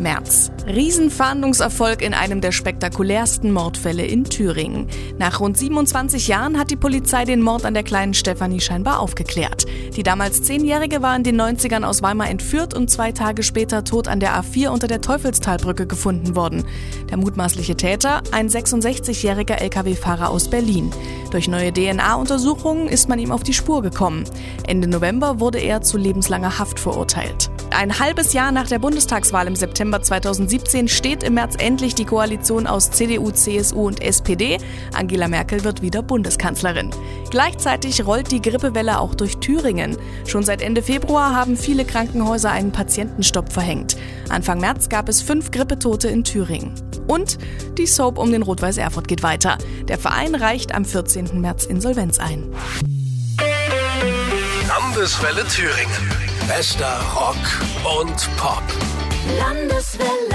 März. Riesenfahndungserfolg in einem der spektakulärsten Mordfälle in Thüringen. Nach rund 27 Jahren hat die Polizei den Mord an der kleinen Stefanie scheinbar aufgeklärt. Die damals Zehnjährige war in den 90ern aus Weimar entführt und zwei Tage später tot an der A4 unter der Teufelstalbrücke gefunden worden. Der mutmaßliche Täter, ein 66-jähriger Lkw-Fahrer aus Berlin. Durch neue DNA-Untersuchungen ist man ihm auf die Spur gekommen. Ende November wurde er zu lebenslanger Haft verurteilt. Ein halbes Jahr nach der Bundestagswahl im September 2017 steht im März endlich die Koalition aus CDU, CSU und SPD. Angela Merkel wird wieder Bundeskanzlerin. Gleichzeitig rollt die Grippewelle auch durch Thüringen. Schon seit Ende Februar haben viele Krankenhäuser einen Patientenstopp verhängt. Anfang März gab es fünf Grippetote in Thüringen. Und die Soap um den Rot-Weiß Erfurt geht weiter. Der Verein reicht am 14. März Insolvenz ein. Landeswelle Thüringen. Bester Rock und Pop. Landeswelle.